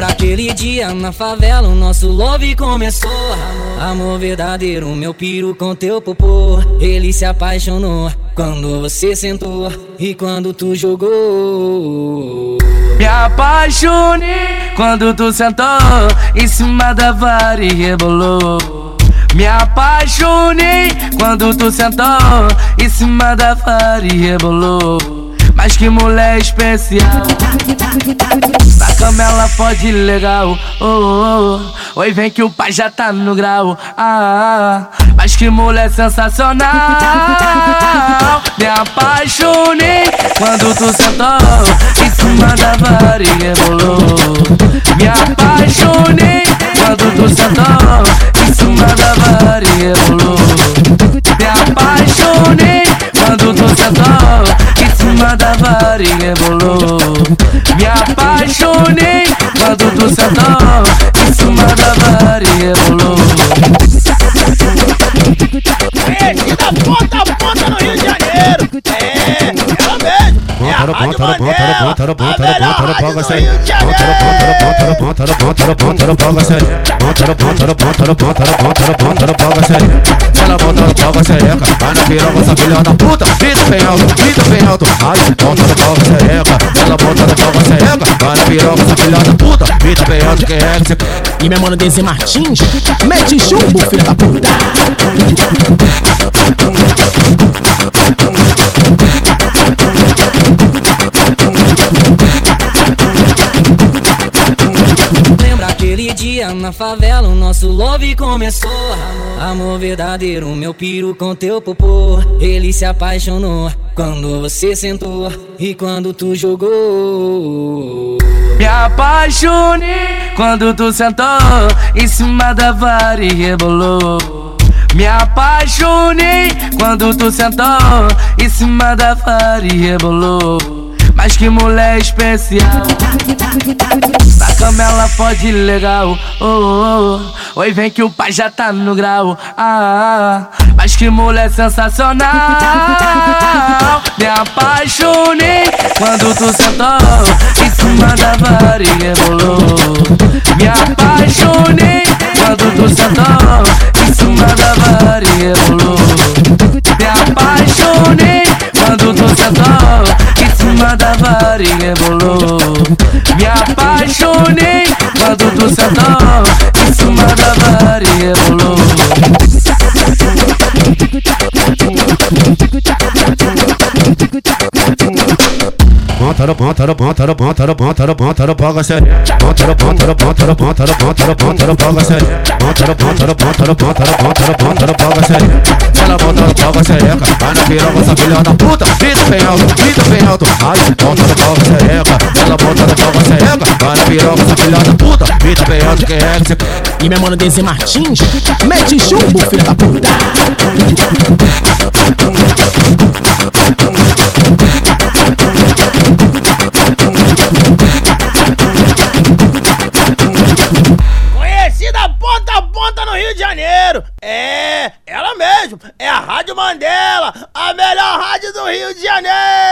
Lembra aquele dia na favela, o nosso love começou. Amor verdadeiro, meu piro com teu popô. Ele se apaixonou quando você sentou e quando tu jogou. Me apaixonei quando tu sentou em cima da vara e rebolou. Me apaixonei quando tu sentou em cima da vara e rebolou. Mas que mulher especial cama ela pode legal. Oh, oh, oh. Oi, vem que o pai já tá no grau. Ah, Mas que mulher sensacional. Me apaixonei quando tu sentou Em cima da vara e rebolou Me apaixonei quando tu sentou apaixonei quando tu sentou Em cima da varinha Esse da ponta a ponta no Rio de Janeiro É, é mesmo é a Rádio Mandela A melhor rádio do Rio de Janeiro ela bota no pau, xereca Vai na piroca, essa filha da puta Grita bem alto, grita bem alto Ai, bota no pau, xereca Ela bota no pau, xereca Vai na piroca, essa filha da puta Grita bem alto, quem é que você E meu mano Desi Martins Mete chumbo, filha da puta dia na favela o nosso love começou. Amor verdadeiro, meu piro com teu popô. Ele se apaixonou quando você sentou E quando tu jogou. Me apaixonei quando tu sentou Em cima da vara e rebolou. Me apaixonei quando tu sentou em cima da vara e rebolou. Que mulher especial. Na cama ela pode legal. Oh, oh, oh. Oi, vem que o pai já tá no grau. Ah, Mas que mulher sensacional. Me apaixonei quando tu sentou Em cima da vara e rebolou Me apaixonei quando tu sentou no ponta no ponta sério Ponta no ponta no ponta no ponta no ponta no ponta no ponta sério Ponta no ponta no ponta no ponta no ponta no ponta no ponta sério Ela bota no pau xereca Vai na piroca essa filha da puta Grita bem alto, grita bem alto Ai, no pau xereca Ela bota no Mano, piroca, filha da puta. Me é. E minha mano Denzel Martins Mete chumbo, filha da puta. Conhecida ponta a ponta no Rio de Janeiro. É, ela mesmo. É a Rádio Mandela A melhor rádio do Rio de Janeiro.